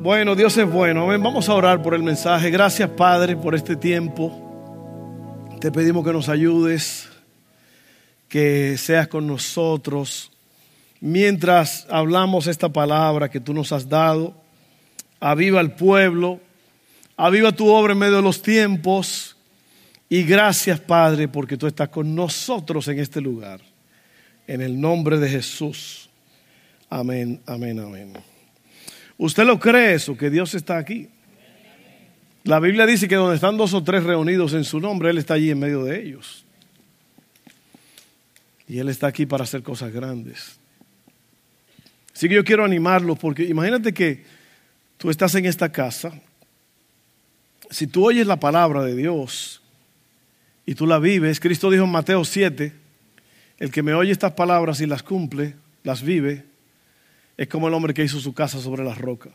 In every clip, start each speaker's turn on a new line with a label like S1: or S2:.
S1: Bueno, Dios es bueno. Vamos a orar por el mensaje. Gracias, Padre, por este tiempo. Te pedimos que nos ayudes, que seas con nosotros. Mientras hablamos esta palabra que tú nos has dado, aviva el pueblo, aviva tu obra en medio de los tiempos. Y gracias, Padre, porque tú estás con nosotros en este lugar. En el nombre de Jesús. Amén, amén, amén. ¿Usted lo cree eso, que Dios está aquí? La Biblia dice que donde están dos o tres reunidos en su nombre, Él está allí en medio de ellos. Y Él está aquí para hacer cosas grandes. Así que yo quiero animarlos porque imagínate que tú estás en esta casa. Si tú oyes la palabra de Dios y tú la vives, Cristo dijo en Mateo 7, el que me oye estas palabras y las cumple, las vive, es como el hombre que hizo su casa sobre las rocas.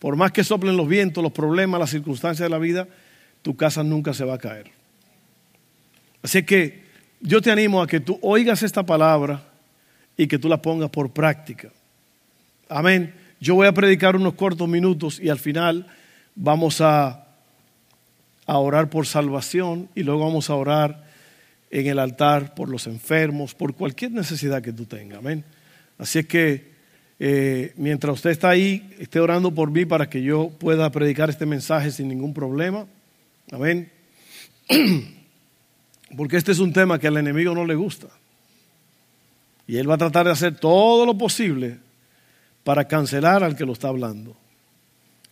S1: Por más que soplen los vientos, los problemas, las circunstancias de la vida, tu casa nunca se va a caer. Así que yo te animo a que tú oigas esta palabra y que tú la pongas por práctica. Amén. Yo voy a predicar unos cortos minutos y al final vamos a, a orar por salvación y luego vamos a orar en el altar por los enfermos, por cualquier necesidad que tú tengas. Amén. Así es que eh, mientras usted está ahí, esté orando por mí para que yo pueda predicar este mensaje sin ningún problema. Amén. Porque este es un tema que al enemigo no le gusta. Y él va a tratar de hacer todo lo posible para cancelar al que lo está hablando.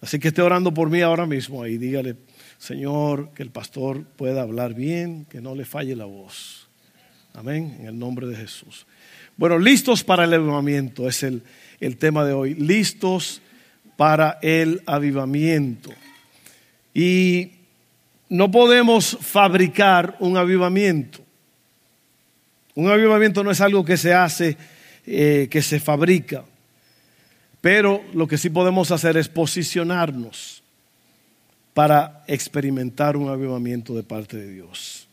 S1: Así que esté orando por mí ahora mismo y dígale, Señor, que el pastor pueda hablar bien, que no le falle la voz. Amén, en el nombre de Jesús. Bueno, listos para el avivamiento es el, el tema de hoy. Listos para el avivamiento. Y no podemos fabricar un avivamiento. Un avivamiento no es algo que se hace, eh, que se fabrica. Pero lo que sí podemos hacer es posicionarnos para experimentar un avivamiento de parte de Dios.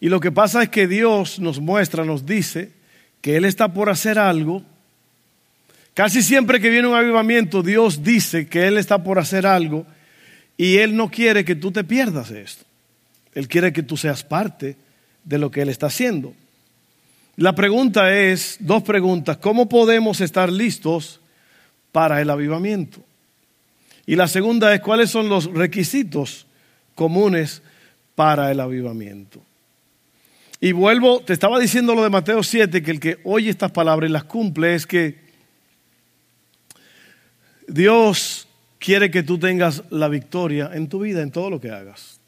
S1: Y lo que pasa es que Dios nos muestra, nos dice, que Él está por hacer algo. Casi siempre que viene un avivamiento, Dios dice que Él está por hacer algo y Él no quiere que tú te pierdas esto. Él quiere que tú seas parte de lo que Él está haciendo. La pregunta es, dos preguntas, ¿cómo podemos estar listos para el avivamiento? Y la segunda es, ¿cuáles son los requisitos comunes para el avivamiento? Y vuelvo, te estaba diciendo lo de Mateo 7, que el que oye estas palabras y las cumple es que Dios quiere que tú tengas la victoria en tu vida, en todo lo que hagas.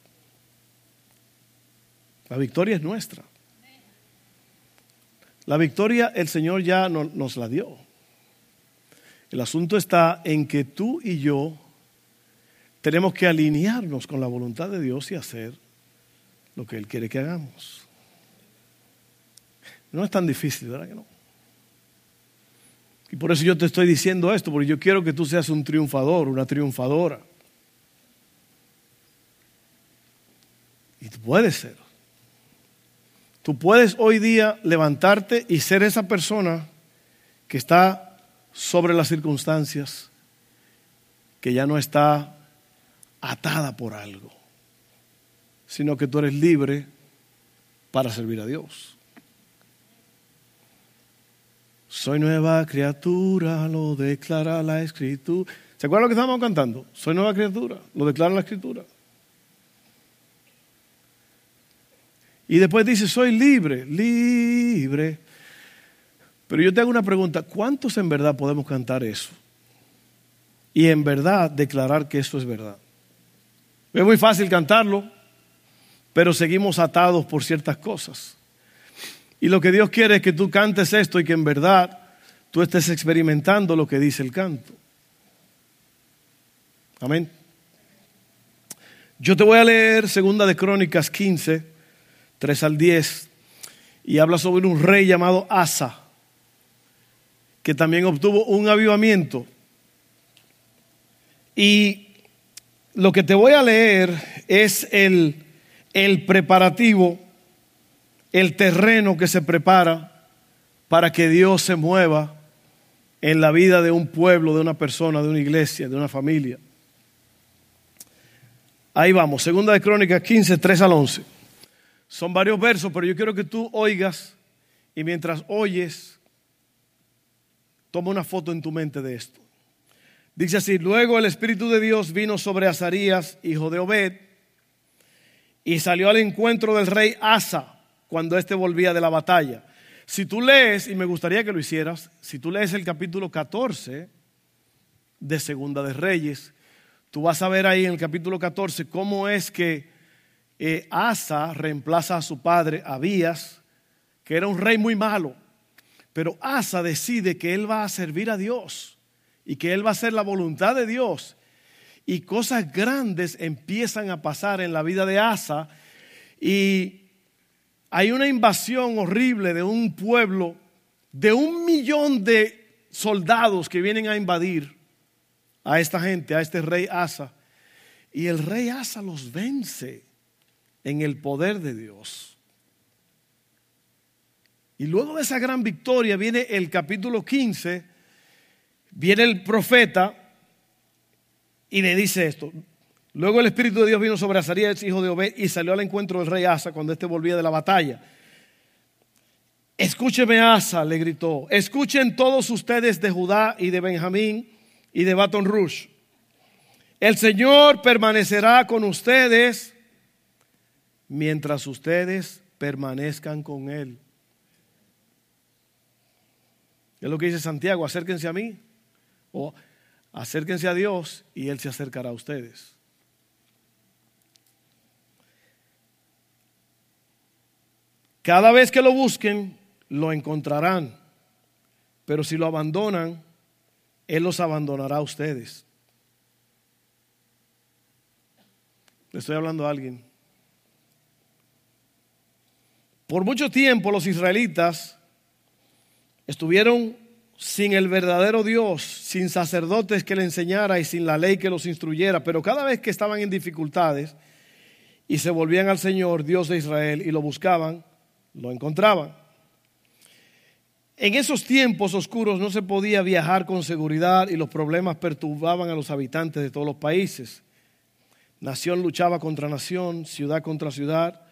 S1: La victoria es nuestra. La victoria el Señor ya nos la dio. El asunto está en que tú y yo tenemos que alinearnos con la voluntad de Dios y hacer lo que Él quiere que hagamos. No es tan difícil, ¿verdad que no? Y por eso yo te estoy diciendo esto, porque yo quiero que tú seas un triunfador, una triunfadora. Y tú puedes ser. Tú puedes hoy día levantarte y ser esa persona que está sobre las circunstancias, que ya no está atada por algo, sino que tú eres libre para servir a Dios. Soy nueva criatura, lo declara la escritura. ¿Se acuerdan lo que estábamos cantando? Soy nueva criatura, lo declara la escritura. Y después dice, soy libre, libre. Pero yo te hago una pregunta, ¿cuántos en verdad podemos cantar eso? Y en verdad declarar que eso es verdad. Es muy fácil cantarlo, pero seguimos atados por ciertas cosas. Y lo que Dios quiere es que tú cantes esto y que en verdad tú estés experimentando lo que dice el canto. Amén. Yo te voy a leer segunda de Crónicas 15, 3 al 10, y habla sobre un rey llamado Asa, que también obtuvo un avivamiento. Y lo que te voy a leer es el, el preparativo el terreno que se prepara para que Dios se mueva en la vida de un pueblo, de una persona, de una iglesia, de una familia. Ahí vamos, segunda de Crónicas 15, 3 al 11. Son varios versos, pero yo quiero que tú oigas y mientras oyes, toma una foto en tu mente de esto. Dice así, luego el Espíritu de Dios vino sobre Azarías, hijo de Obed, y salió al encuentro del rey Asa cuando éste volvía de la batalla. Si tú lees, y me gustaría que lo hicieras, si tú lees el capítulo 14 de Segunda de Reyes, tú vas a ver ahí en el capítulo 14 cómo es que eh, Asa reemplaza a su padre Abías, que era un rey muy malo. Pero Asa decide que él va a servir a Dios y que él va a hacer la voluntad de Dios. Y cosas grandes empiezan a pasar en la vida de Asa. Y hay una invasión horrible de un pueblo, de un millón de soldados que vienen a invadir a esta gente, a este rey Asa. Y el rey Asa los vence en el poder de Dios. Y luego de esa gran victoria viene el capítulo 15, viene el profeta y le dice esto. Luego el Espíritu de Dios vino sobre Azarías, hijo de Obed, y salió al encuentro del rey Asa cuando éste volvía de la batalla. Escúcheme, Asa, le gritó. Escuchen todos ustedes de Judá y de Benjamín y de Baton Rouge. El Señor permanecerá con ustedes mientras ustedes permanezcan con Él. Es lo que dice Santiago, acérquense a mí o acérquense a Dios y Él se acercará a ustedes. Cada vez que lo busquen, lo encontrarán. Pero si lo abandonan, Él los abandonará a ustedes. Le estoy hablando a alguien. Por mucho tiempo los israelitas estuvieron sin el verdadero Dios, sin sacerdotes que le enseñara y sin la ley que los instruyera, pero cada vez que estaban en dificultades y se volvían al Señor, Dios de Israel, y lo buscaban, lo encontraban. En esos tiempos oscuros no se podía viajar con seguridad y los problemas perturbaban a los habitantes de todos los países. Nación luchaba contra nación, ciudad contra ciudad,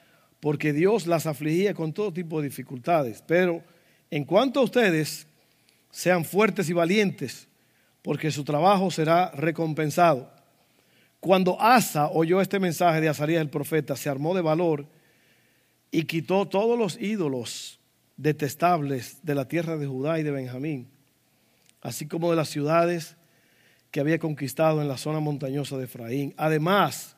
S1: porque Dios las afligía con todo tipo de dificultades. Pero en cuanto a ustedes, sean fuertes y valientes, porque su trabajo será recompensado. Cuando Asa oyó este mensaje de Azarías el profeta, se armó de valor y quitó todos los ídolos detestables de la tierra de Judá y de Benjamín, así como de las ciudades que había conquistado en la zona montañosa de Efraín. Además,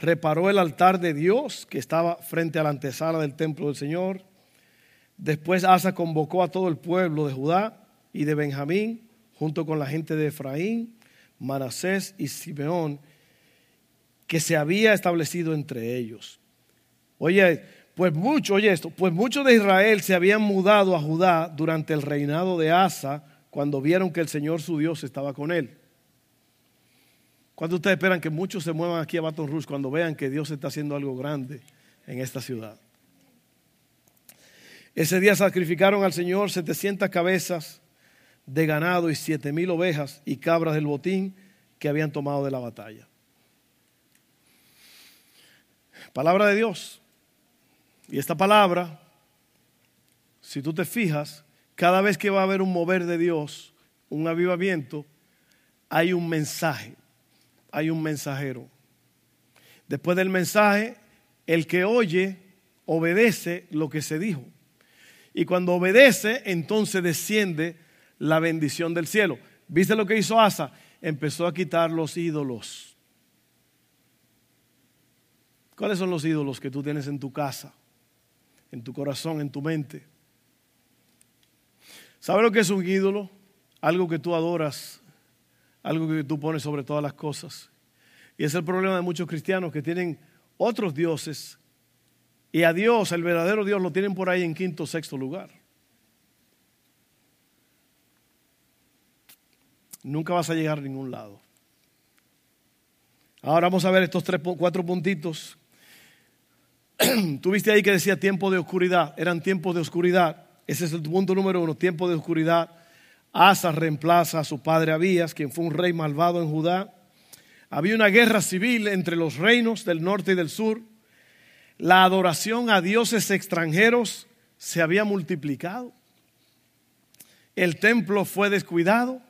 S1: reparó el altar de Dios que estaba frente a la antesala del templo del Señor. Después Asa convocó a todo el pueblo de Judá y de Benjamín, junto con la gente de Efraín, Manasés y Simeón, que se había establecido entre ellos. Oye, pues mucho, oye esto, pues muchos de Israel se habían mudado a Judá durante el reinado de Asa, cuando vieron que el Señor su Dios estaba con él. ¿Cuándo ustedes esperan que muchos se muevan aquí a Baton Rouge cuando vean que Dios está haciendo algo grande en esta ciudad? Ese día sacrificaron al Señor 700 cabezas de ganado y siete mil ovejas y cabras del botín que habían tomado de la batalla. Palabra de Dios. Y esta palabra, si tú te fijas, cada vez que va a haber un mover de Dios, un avivamiento, hay un mensaje, hay un mensajero. Después del mensaje, el que oye obedece lo que se dijo. Y cuando obedece, entonces desciende la bendición del cielo. ¿Viste lo que hizo Asa? Empezó a quitar los ídolos. ¿Cuáles son los ídolos que tú tienes en tu casa? En tu corazón, en tu mente. ¿Sabe lo que es un ídolo? Algo que tú adoras, algo que tú pones sobre todas las cosas. Y es el problema de muchos cristianos que tienen otros dioses y a Dios, el verdadero Dios, lo tienen por ahí en quinto o sexto lugar. Nunca vas a llegar a ningún lado. Ahora vamos a ver estos tres, cuatro puntitos Tuviste ahí que decía tiempo de oscuridad. Eran tiempos de oscuridad. Ese es el punto número uno, tiempo de oscuridad. Asa reemplaza a su padre Abías, quien fue un rey malvado en Judá. Había una guerra civil entre los reinos del norte y del sur. La adoración a dioses extranjeros se había multiplicado. El templo fue descuidado.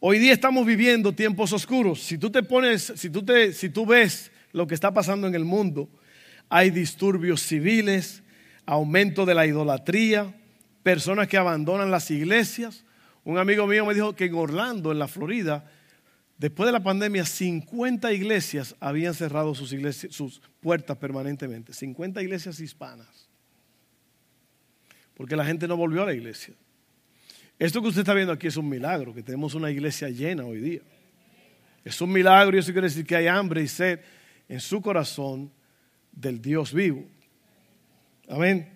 S1: Hoy día estamos viviendo tiempos oscuros. Si tú te pones, si tú, te, si tú ves lo que está pasando en el mundo, hay disturbios civiles, aumento de la idolatría, personas que abandonan las iglesias. Un amigo mío me dijo que en Orlando, en la Florida, después de la pandemia, 50 iglesias habían cerrado sus, iglesias, sus puertas permanentemente. 50 iglesias hispanas. Porque la gente no volvió a la iglesia. Esto que usted está viendo aquí es un milagro, que tenemos una iglesia llena hoy día. Es un milagro y eso quiere decir que hay hambre y sed en su corazón del Dios vivo. Amén.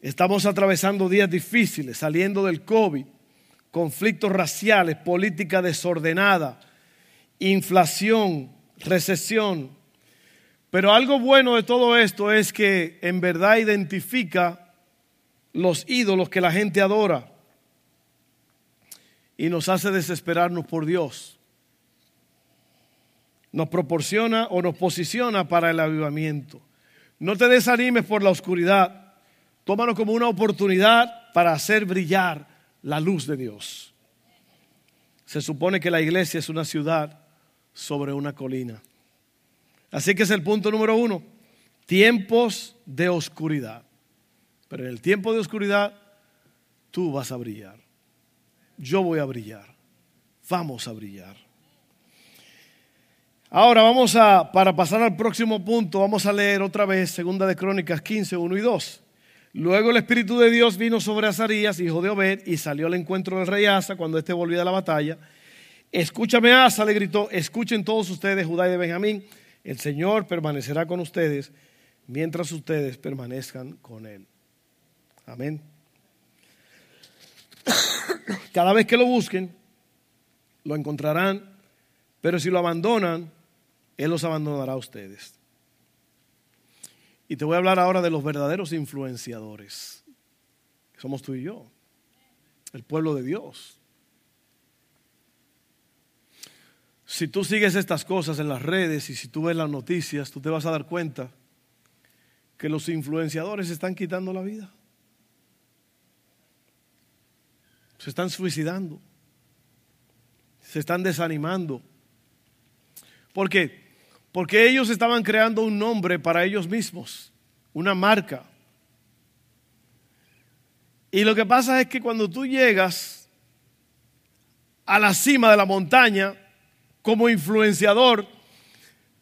S1: Estamos atravesando días difíciles, saliendo del COVID, conflictos raciales, política desordenada, inflación, recesión. Pero algo bueno de todo esto es que en verdad identifica los ídolos que la gente adora y nos hace desesperarnos por Dios. Nos proporciona o nos posiciona para el avivamiento. No te desanimes por la oscuridad. Tómalo como una oportunidad para hacer brillar la luz de Dios. Se supone que la iglesia es una ciudad sobre una colina. Así que es el punto número uno. Tiempos de oscuridad. Pero en el tiempo de oscuridad tú vas a brillar. Yo voy a brillar. Vamos a brillar. Ahora vamos a, para pasar al próximo punto, vamos a leer otra vez Segunda de Crónicas 15, 1 y 2. Luego el Espíritu de Dios vino sobre Azarías, hijo de Obed, y salió al encuentro del rey Asa cuando éste volvía de la batalla. Escúchame, Asa, le gritó, escuchen todos ustedes, Judá y de Benjamín, el Señor permanecerá con ustedes mientras ustedes permanezcan con Él. Amén. Cada vez que lo busquen, lo encontrarán, pero si lo abandonan, él los abandonará a ustedes. Y te voy a hablar ahora de los verdaderos influenciadores. Somos tú y yo. El pueblo de Dios. Si tú sigues estas cosas en las redes y si tú ves las noticias, tú te vas a dar cuenta que los influenciadores están quitando la vida. Se están suicidando. Se están desanimando. ¿Por qué? Porque ellos estaban creando un nombre para ellos mismos, una marca. Y lo que pasa es que cuando tú llegas a la cima de la montaña como influenciador,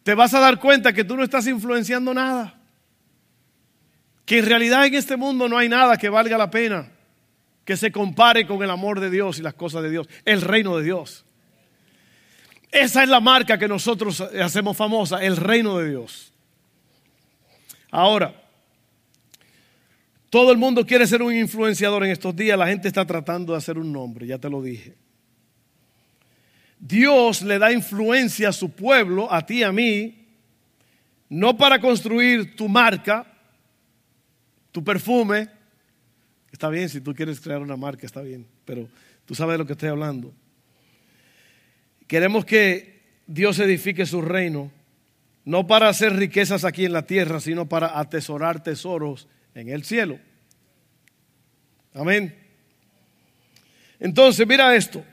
S1: te vas a dar cuenta que tú no estás influenciando nada. Que en realidad en este mundo no hay nada que valga la pena que se compare con el amor de Dios y las cosas de Dios, el reino de Dios. Esa es la marca que nosotros hacemos famosa, el reino de Dios. Ahora, todo el mundo quiere ser un influenciador en estos días, la gente está tratando de hacer un nombre, ya te lo dije. Dios le da influencia a su pueblo, a ti, a mí, no para construir tu marca, tu perfume. Está bien, si tú quieres crear una marca, está bien, pero tú sabes de lo que estoy hablando. Queremos que Dios edifique su reino, no para hacer riquezas aquí en la tierra, sino para atesorar tesoros en el cielo. Amén. Entonces, mira esto.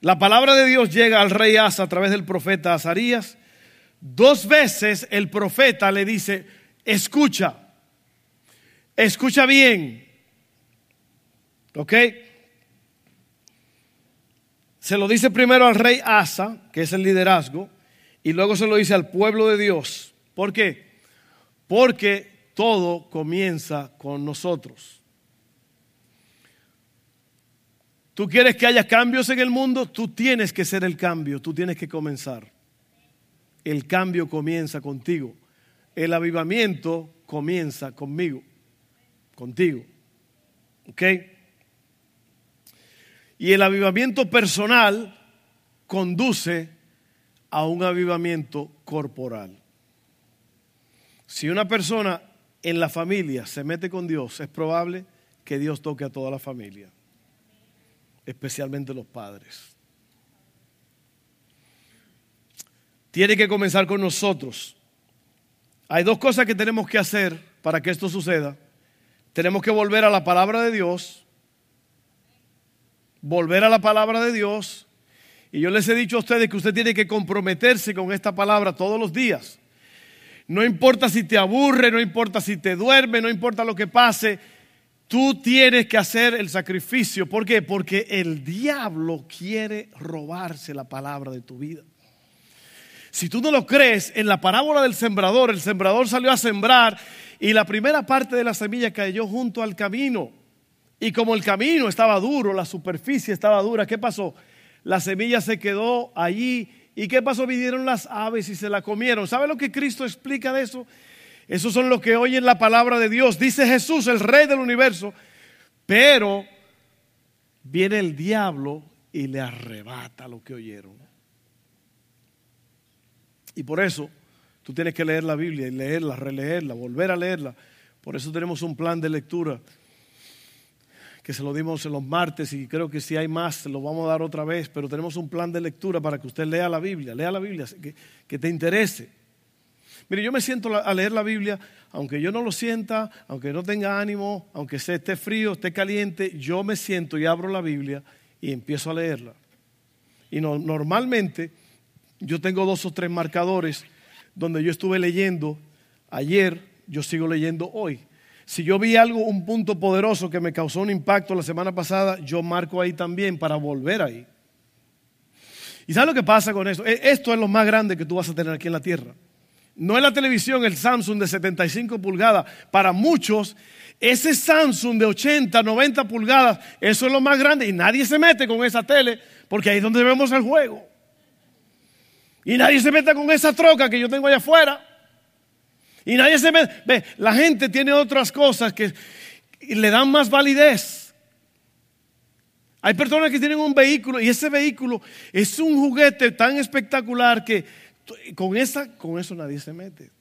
S1: La palabra de Dios llega al rey Asa a través del profeta Azarías. Dos veces el profeta le dice, escucha, escucha bien. ¿Ok? Se lo dice primero al rey Asa, que es el liderazgo, y luego se lo dice al pueblo de Dios. ¿Por qué? Porque todo comienza con nosotros. Tú quieres que haya cambios en el mundo, tú tienes que ser el cambio, tú tienes que comenzar. El cambio comienza contigo. El avivamiento comienza conmigo, contigo. ¿Ok? Y el avivamiento personal conduce a un avivamiento corporal. Si una persona en la familia se mete con Dios, es probable que Dios toque a toda la familia. especialmente los padres. Tiene que comenzar con nosotros. Hay dos cosas que tenemos que hacer para que esto suceda. Tenemos que volver a la palabra de Dios, volver a la palabra de Dios. Y yo les he dicho a ustedes que usted tiene que comprometerse con esta palabra todos los días. No importa si te aburre, no importa si te duerme, no importa lo que pase, tú tienes que hacer el sacrificio. ¿Por qué? Porque el diablo quiere robarse la palabra de tu vida. Si tú no lo crees, en la parábola del sembrador, el sembrador salió a sembrar y la primera parte de la semilla cayó junto al camino. Y como el camino estaba duro, la superficie estaba dura, ¿qué pasó? La semilla se quedó allí. ¿Y qué pasó? Vinieron las aves y se la comieron. ¿Sabe lo que Cristo explica de eso? Esos son los que oyen la palabra de Dios. Dice Jesús, el rey del universo. Pero viene el diablo y le arrebata lo que oyeron. Y por eso tú tienes que leer la Biblia y leerla, releerla, volver a leerla. Por eso tenemos un plan de lectura que se lo dimos en los martes y creo que si hay más se lo vamos a dar otra vez, pero tenemos un plan de lectura para que usted lea la Biblia, lea la Biblia, que, que te interese. Mire, yo me siento a leer la Biblia, aunque yo no lo sienta, aunque no tenga ánimo, aunque esté frío, esté caliente, yo me siento y abro la Biblia y empiezo a leerla. Y no, normalmente yo tengo dos o tres marcadores donde yo estuve leyendo ayer, yo sigo leyendo hoy. Si yo vi algo, un punto poderoso que me causó un impacto la semana pasada, yo marco ahí también para volver ahí. ¿Y sabes lo que pasa con esto? E, esto es lo más grande que tú vas a tener aquí en la tierra. No es la televisión, el Samsung de 75 pulgadas. Para muchos, ese Samsung de 80, 90 pulgadas, eso es lo más grande y nadie se mete con esa tele porque ahí es donde vemos el juego. Y nadie se mete con esa troca que yo tengo allá afuera. Y nadie se mete. Ve, la gente tiene otras cosas que le dan más validez. Hay personas que tienen un vehículo y ese vehículo es un juguete tan espectacular que con, esa, con eso nadie se mete.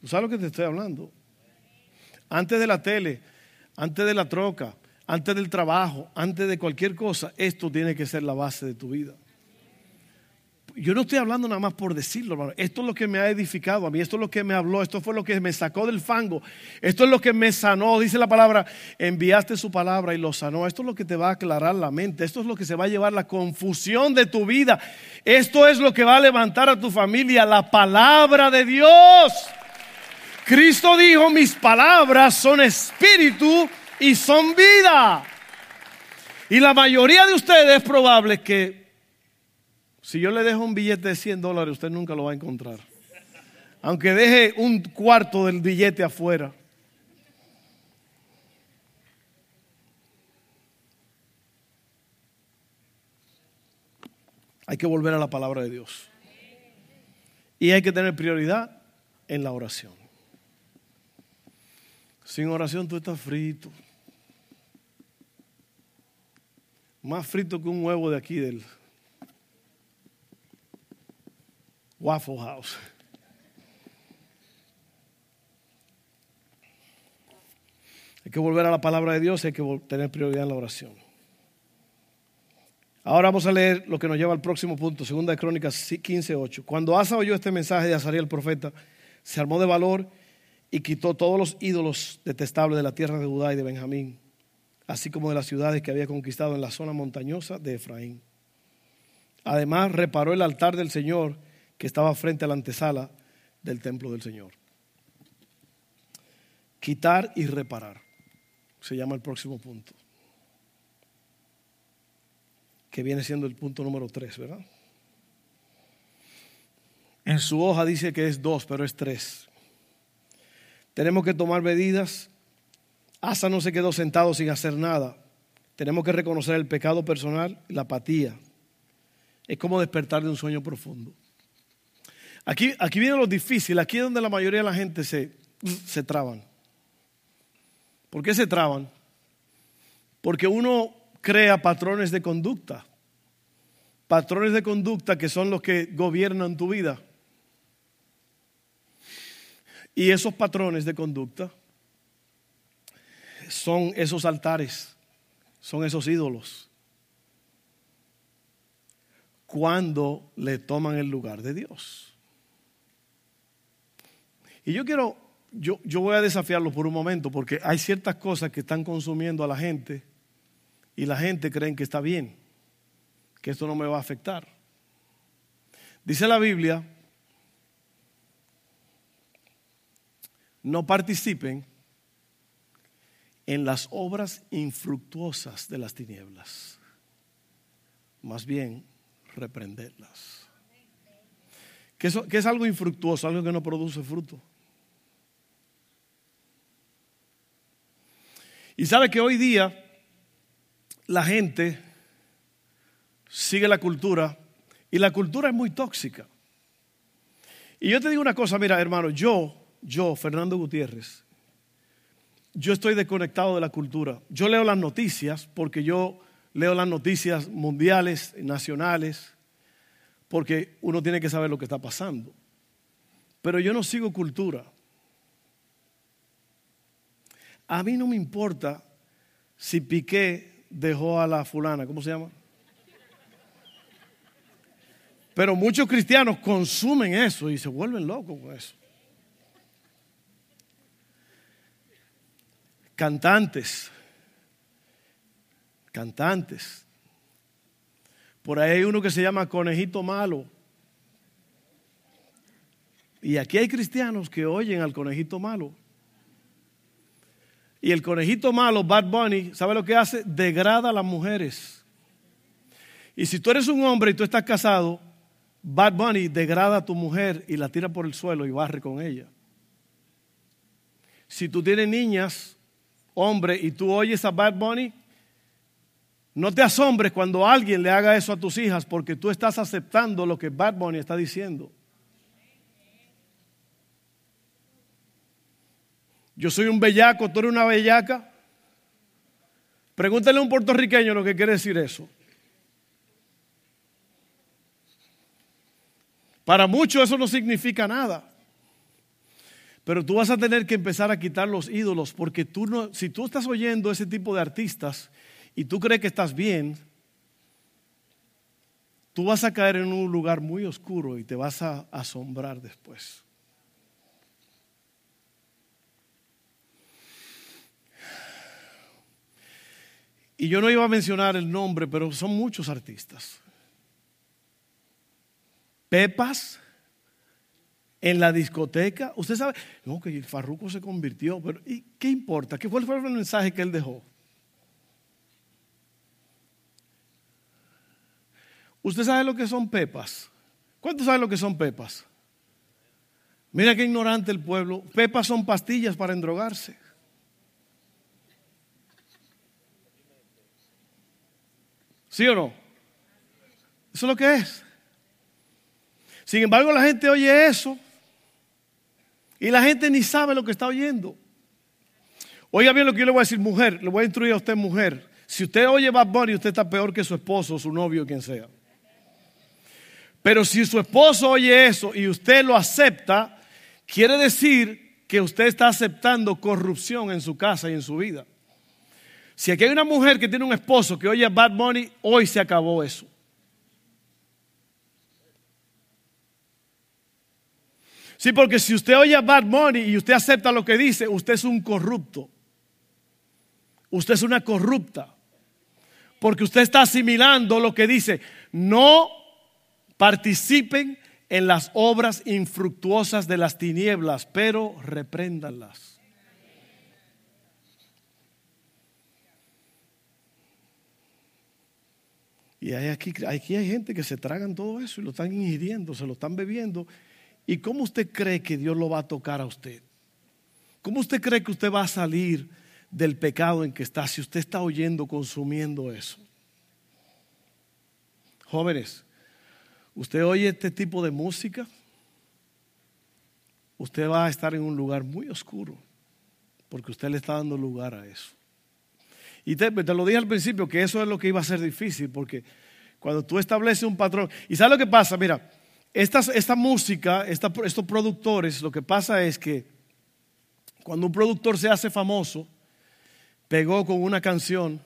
S1: ¿Tú sabes lo que te estoy hablando? Antes de la tele, antes de la troca, antes del trabajo, antes de cualquier cosa, esto tiene que ser la base de tu vida. Yo no estoy hablando nada más por decirlo, hermano. Esto es lo que me ha edificado a mí, esto es lo que me habló, esto fue lo que me sacó del fango, esto es lo que me sanó. Dice la palabra, enviaste su palabra y lo sanó. Esto es lo que te va a aclarar la mente, esto es lo que se va a llevar la confusión de tu vida. Esto es lo que va a levantar a tu familia, la palabra de Dios. Cristo dijo, mis palabras son espíritu y son vida. Y la mayoría de ustedes es probable que si yo le dejo un billete de 100 dólares, usted nunca lo va a encontrar. Aunque deje un cuarto del billete afuera. Hay que volver a la palabra de Dios. Y hay que tener prioridad en la oración. Sin oración tú estás frito. Más frito que un huevo de aquí del Waffle House. Hay que volver a la palabra de Dios hay que tener prioridad en la oración. Ahora vamos a leer lo que nos lleva al próximo punto, segunda de Crónicas 15:8. Cuando Asa oyó este mensaje de Azaría el profeta, se armó de valor y quitó todos los ídolos detestables de la tierra de Judá y de Benjamín así como de las ciudades que había conquistado en la zona montañosa de Efraín. Además, reparó el altar del Señor que estaba frente a la antesala del templo del Señor. Quitar y reparar se llama el próximo punto, que viene siendo el punto número tres, ¿verdad? En su hoja dice que es dos, pero es tres. Tenemos que tomar medidas Asa no se quedó sentado sin hacer nada. Tenemos que reconocer el pecado personal, la apatía. Es como despertar de un sueño profundo. Aquí, aquí viene lo difícil, aquí es donde la mayoría de la gente se, se traban. ¿Por qué se traban? Porque uno crea patrones de conducta. Patrones de conducta que son los que gobiernan tu vida. Y esos patrones de conducta son esos altares, son esos ídolos. Cuando le toman el lugar de Dios. Y yo quiero, yo, yo voy a desafiarlo por un momento, porque hay ciertas cosas que están consumiendo a la gente y la gente cree que está bien, que esto no me va a afectar. Dice la Biblia, no participen en las obras infructuosas de las tinieblas, más bien reprenderlas. ¿Qué es algo infructuoso? Algo que no produce fruto. Y sabe que hoy día la gente sigue la cultura y la cultura es muy tóxica. Y yo te digo una cosa, mira hermano, yo, yo, Fernando Gutiérrez, yo estoy desconectado de la cultura. Yo leo las noticias porque yo leo las noticias mundiales, nacionales, porque uno tiene que saber lo que está pasando. Pero yo no sigo cultura. A mí no me importa si Piqué dejó a la fulana, ¿cómo se llama? Pero muchos cristianos consumen eso y se vuelven locos con eso. Cantantes, cantantes. Por ahí hay uno que se llama Conejito Malo. Y aquí hay cristianos que oyen al Conejito Malo. Y el Conejito Malo, Bad Bunny, ¿sabe lo que hace? Degrada a las mujeres. Y si tú eres un hombre y tú estás casado, Bad Bunny degrada a tu mujer y la tira por el suelo y barre con ella. Si tú tienes niñas, hombre, y tú oyes a Bad Bunny, no te asombres cuando alguien le haga eso a tus hijas porque tú estás aceptando lo que Bad Bunny está diciendo. Yo soy un bellaco, tú eres una bellaca. Pregúntale a un puertorriqueño lo que quiere decir eso. Para muchos eso no significa nada. Pero tú vas a tener que empezar a quitar los ídolos porque tú no, si tú estás oyendo ese tipo de artistas y tú crees que estás bien, tú vas a caer en un lugar muy oscuro y te vas a asombrar después. Y yo no iba a mencionar el nombre, pero son muchos artistas. Pepas en la discoteca. Usted sabe, no, que el Farruco se convirtió, pero ¿y qué importa? ¿Qué fue el mensaje que él dejó? ¿Usted sabe lo que son pepas? ¿Cuántos saben lo que son pepas? Mira qué ignorante el pueblo. Pepas son pastillas para endrogarse. ¿Sí o no? Eso es lo que es. Sin embargo, la gente oye eso y la gente ni sabe lo que está oyendo. Oiga bien lo que yo le voy a decir, mujer, le voy a instruir a usted, mujer. Si usted oye Bad Bunny, usted está peor que su esposo, su novio, quien sea. Pero si su esposo oye eso y usted lo acepta, quiere decir que usted está aceptando corrupción en su casa y en su vida. Si aquí hay una mujer que tiene un esposo que oye Bad Bunny, hoy se acabó eso. Sí, porque si usted oye Bad Money y usted acepta lo que dice, usted es un corrupto. Usted es una corrupta. Porque usted está asimilando lo que dice. No participen en las obras infructuosas de las tinieblas, pero repréndanlas. Y aquí, aquí hay gente que se tragan todo eso y lo están ingiriendo, se lo están bebiendo ¿Y cómo usted cree que Dios lo va a tocar a usted? ¿Cómo usted cree que usted va a salir del pecado en que está si usted está oyendo, consumiendo eso? Jóvenes, usted oye este tipo de música, usted va a estar en un lugar muy oscuro, porque usted le está dando lugar a eso. Y te, lo dije al principio que eso es lo que iba a ser difícil, porque cuando tú estableces un patrón, y ¿sabes lo que pasa? Mira, esta, música, estos productores, lo que pasa es que cuando un productor se hace famoso, pegó con una canción,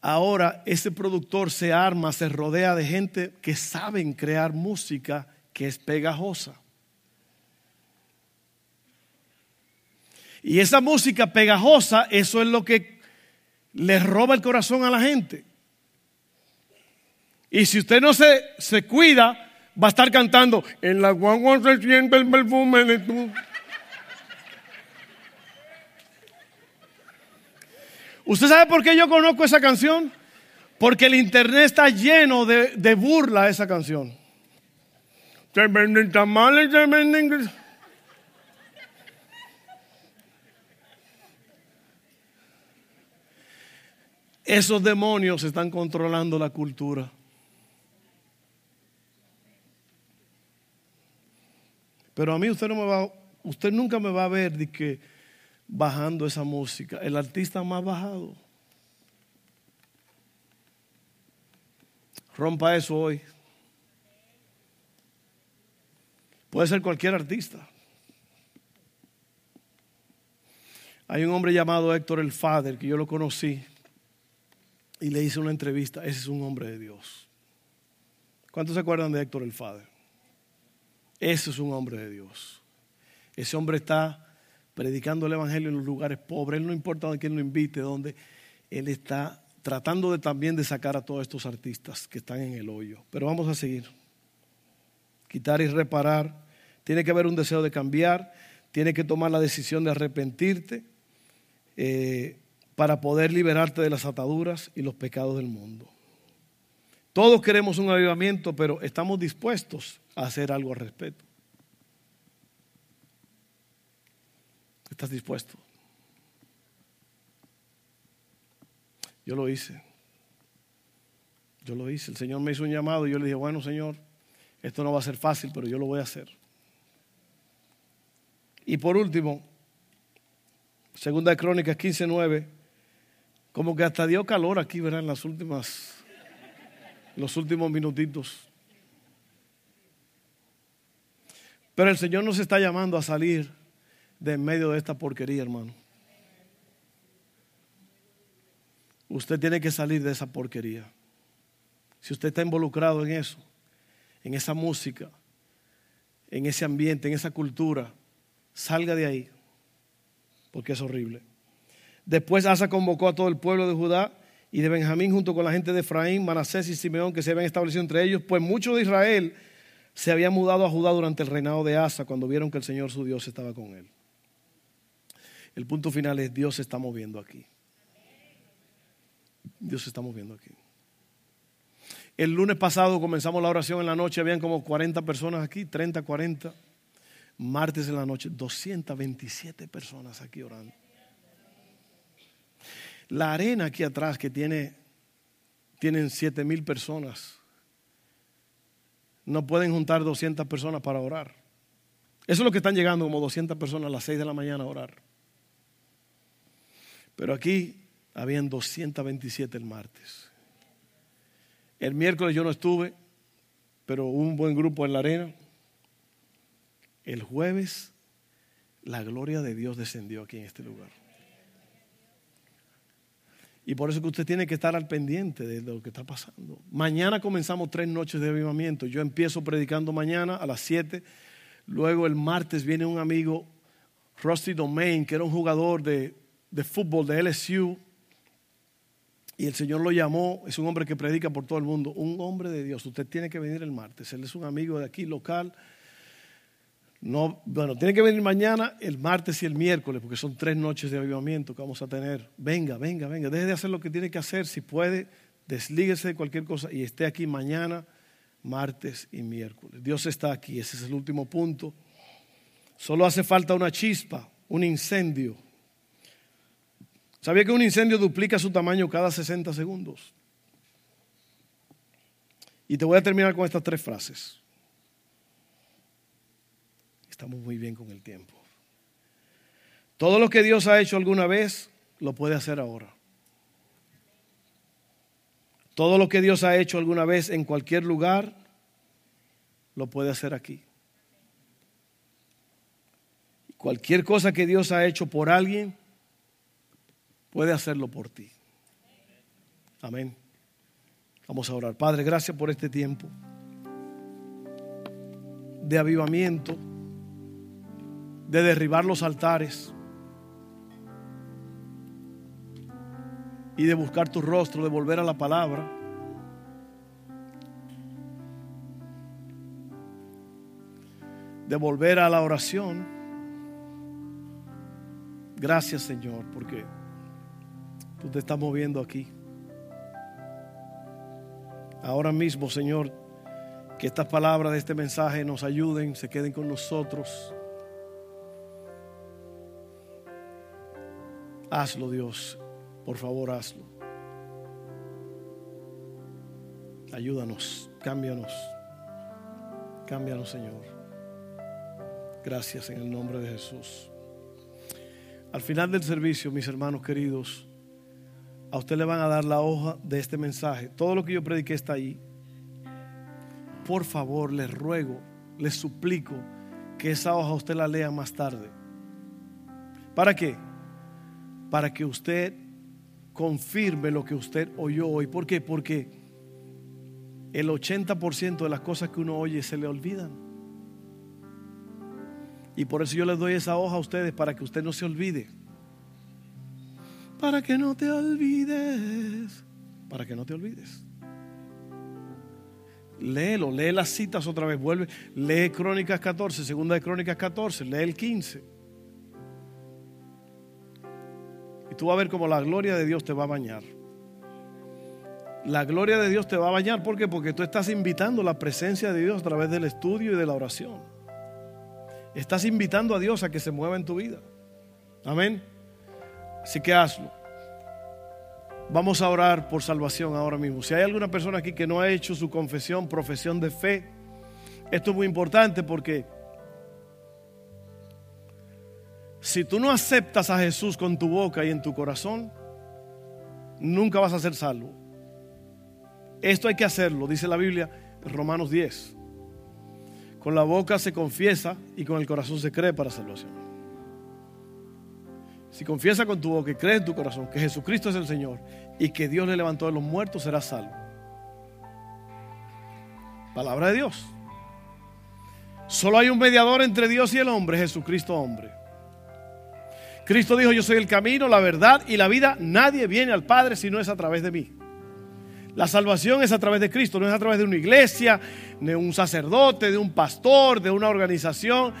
S1: ahora ese productor se arma, se rodea de gente que saben crear música que es pegajosa. Y esa música pegajosa, eso es lo que le roba el corazón a la gente. Y si usted no se, se cuida, va a estar cantando, en la guagua se siente el perfume de tu... ¿Usted sabe por qué yo conozco esa canción? Porque el internet está lleno de, de burla a esa canción. Se venden tamales, se venden... Esos demonios están controlando la cultura. Pero a mí usted no me va, usted nunca me va a ver de que bajando esa música. El artista más bajado. Rompa eso hoy. Puede ser cualquier artista. Hay un hombre llamado Héctor el Fader que yo lo conocí y le hice una entrevista. Ese es un hombre de Dios. ¿Cuántos se acuerdan de Héctor el Fader? Ese es un hombre de Dios. Ese hombre está predicando el Evangelio en los lugares pobres. Él no importa a quién lo invite, donde él está tratando de, también de sacar a todos estos artistas que están en el hoyo. Pero vamos a seguir. Quitar y reparar. Tiene que haber un deseo de cambiar. Tiene que tomar la decisión de arrepentirte eh, para poder liberarte de las ataduras y los pecados del mundo. Todos queremos un avivamiento, pero estamos dispuestos a hacer algo al respecto. ¿Estás dispuesto? Yo lo hice. Yo lo hice. El Señor me hizo un llamado y yo le dije, bueno, Señor, esto no va a ser fácil, pero yo lo voy a hacer. Y por último, segunda de Crónicas 15:9, como que hasta dio calor aquí, ¿verdad? En las últimas los últimos minutitos. Pero el Señor nos está llamando a salir de en medio de esta porquería, hermano. Usted tiene que salir de esa porquería. Si usted está involucrado en eso, en esa música, en ese ambiente, en esa cultura, salga de ahí, porque es horrible. Después Asa convocó a todo el pueblo de Judá y de Benjamín junto con la gente de Efraín, Manasés y Simeón que se habían establecido entre ellos, pues muchos de Israel se habían mudado a Judá durante el reinado de Asa cuando vieron que el Señor su Dios estaba con él. El punto final es Dios se está moviendo aquí. Dios se está moviendo aquí. El lunes pasado comenzamos la oración en la noche, habían como 40 personas aquí, 30, 40. Martes en la noche, 227 personas aquí orando. La arena aquí atrás que tiene, tienen siete mil personas, no pueden juntar 200 personas para orar. Eso es lo que están llegando como 200 personas a las 6 de la mañana a orar. Pero aquí habían 227 el martes. El miércoles yo no estuve, pero hubo un buen grupo en la arena. El jueves la gloria de Dios descendió aquí en este lugar. Y por eso que usted tiene que estar al pendiente de lo que está pasando. Mañana comenzamos tres noches de avivamiento. Yo empiezo predicando mañana a las 7. Luego el martes viene un amigo, Rusty Domain, que era un jugador de, de fútbol de LSU. Y el Señor lo llamó, es un hombre que predica por todo el mundo, un hombre de Dios. Usted tiene que venir el martes. Él es un amigo de aquí local no, bueno, tiene que venir mañana, el martes y el miércoles, porque son tres noches de avivamiento que vamos a tener. Venga, venga, venga, deje de hacer lo que tiene que hacer. Si puede, deslíguese de cualquier cosa y esté aquí mañana, martes y miércoles. Dios está aquí, ese es el último punto. Solo hace falta una chispa, un incendio. ¿Sabía que un incendio duplica su tamaño cada 60 segundos? Y te voy a terminar con estas tres frases. Estamos muy bien con el tiempo. Todo lo que Dios ha hecho alguna vez, lo puede hacer ahora. Todo lo que Dios ha hecho alguna vez en cualquier lugar, lo puede hacer aquí. Cualquier cosa que Dios ha hecho por alguien, puede hacerlo por ti. Amén. Vamos a orar. Padre, gracias por este tiempo de avivamiento, de derribar los altares y de buscar tu rostro, de volver a la palabra. De volver a la oración. Gracias Señor, porque tú te estás moviendo aquí. Ahora mismo, Señor, que estas palabras de este mensaje nos ayuden, se queden con nosotros. Hazlo, Dios. Por favor, hazlo. Ayúdanos, cámbianos. Cámbianos, Señor. Gracias en el nombre de Jesús. Al final del servicio, mis hermanos queridos, a usted le van a dar la hoja de este mensaje. Todo lo que yo prediqué está ahí. Por favor, les ruego, les suplico que esa hoja usted la lea más tarde. ¿Para qué? Para que usted confirme lo que usted oyó hoy. ¿Por qué? Porque el 80% de las cosas que uno oye se le olvidan. Y por eso yo les doy esa hoja a ustedes para que usted no se olvide para que no te olvides, para que no te olvides. Léelo, lee las citas otra vez, vuelve, lee Crónicas 14, segunda de Crónicas 14, lee el 15. Y tú vas a ver cómo la gloria de Dios te va a bañar. La gloria de Dios te va a bañar, ¿por qué? Porque tú estás invitando la presencia de Dios a través del estudio y de la oración. Estás invitando a Dios a que se mueva en tu vida. Amén. Así que hazlo. Vamos a orar por salvación ahora mismo. Si hay alguna persona aquí que no ha hecho su confesión, profesión de fe, esto es muy importante porque si tú no aceptas a Jesús con tu boca y en tu corazón, nunca vas a ser salvo. Esto hay que hacerlo, dice la Biblia Romanos 10. Con la boca se confiesa y con el corazón se cree para salvación. Si confiesa con tu boca y crees en tu corazón que Jesucristo es el Señor y que Dios le levantó de los muertos, serás salvo. Palabra de Dios. Solo hay un mediador entre Dios y el hombre, Jesucristo hombre. Cristo dijo, yo soy el camino, la verdad y la vida. Nadie viene al Padre si no es a través de mí. La salvación es a través de Cristo, no es a través de una iglesia, de un sacerdote, de un pastor, de una organización.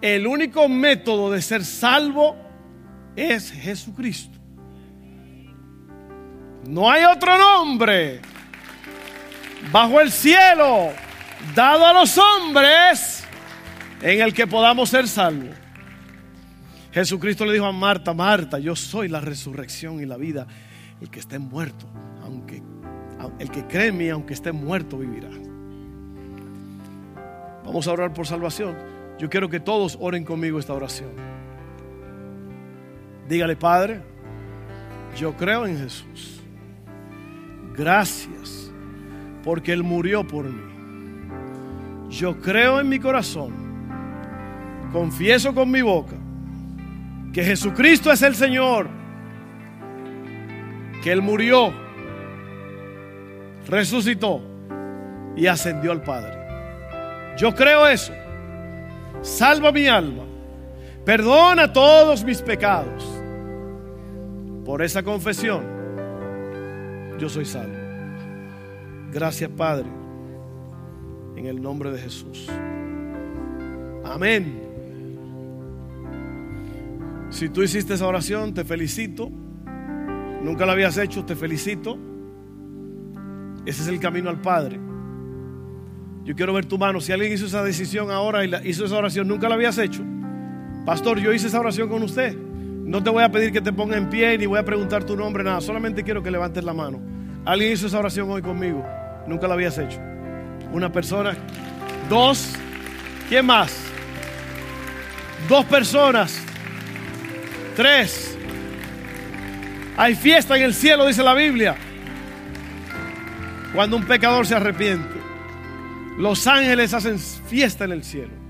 S1: El único método de ser salvo es Jesucristo. No hay otro nombre bajo el cielo dado a los hombres en el que podamos ser salvos. Jesucristo le dijo a Marta, Marta, yo soy la resurrección y la vida. El que esté muerto, aunque el que cree en mí, aunque esté muerto, vivirá. Vamos a orar por salvación. Yo quiero que todos oren conmigo esta oración. Dígale, Padre, yo creo en Jesús. Gracias porque Él murió por mí. Yo creo en mi corazón. Confieso con mi boca que Jesucristo es el Señor. Que Él murió, resucitó y ascendió al Padre. Yo creo eso. Salva mi alma Perdona todos mis pecados. Por esa confesión, yo soy salvo. Gracias, Padre, en el nombre de Jesús. Amén. Si tú hiciste esa oración, te felicito. Nunca la habías hecho, te felicito. Ese es el camino al Padre. Yo quiero ver tu mano. Si alguien hizo esa decisión ahora y hizo esa oración, nunca la habías hecho. Pastor, yo hice esa oración con usted. No te voy a pedir que te ponga en pie ni voy a preguntar tu nombre, nada. Solamente quiero que levantes la mano. Alguien hizo esa oración hoy conmigo. Nunca la habías hecho. Una persona. Dos. ¿Quién más? Dos personas. Tres. Hay fiesta en el cielo, dice la Biblia. Cuando un pecador se arrepiente. Los ángeles hacen fiesta en el cielo.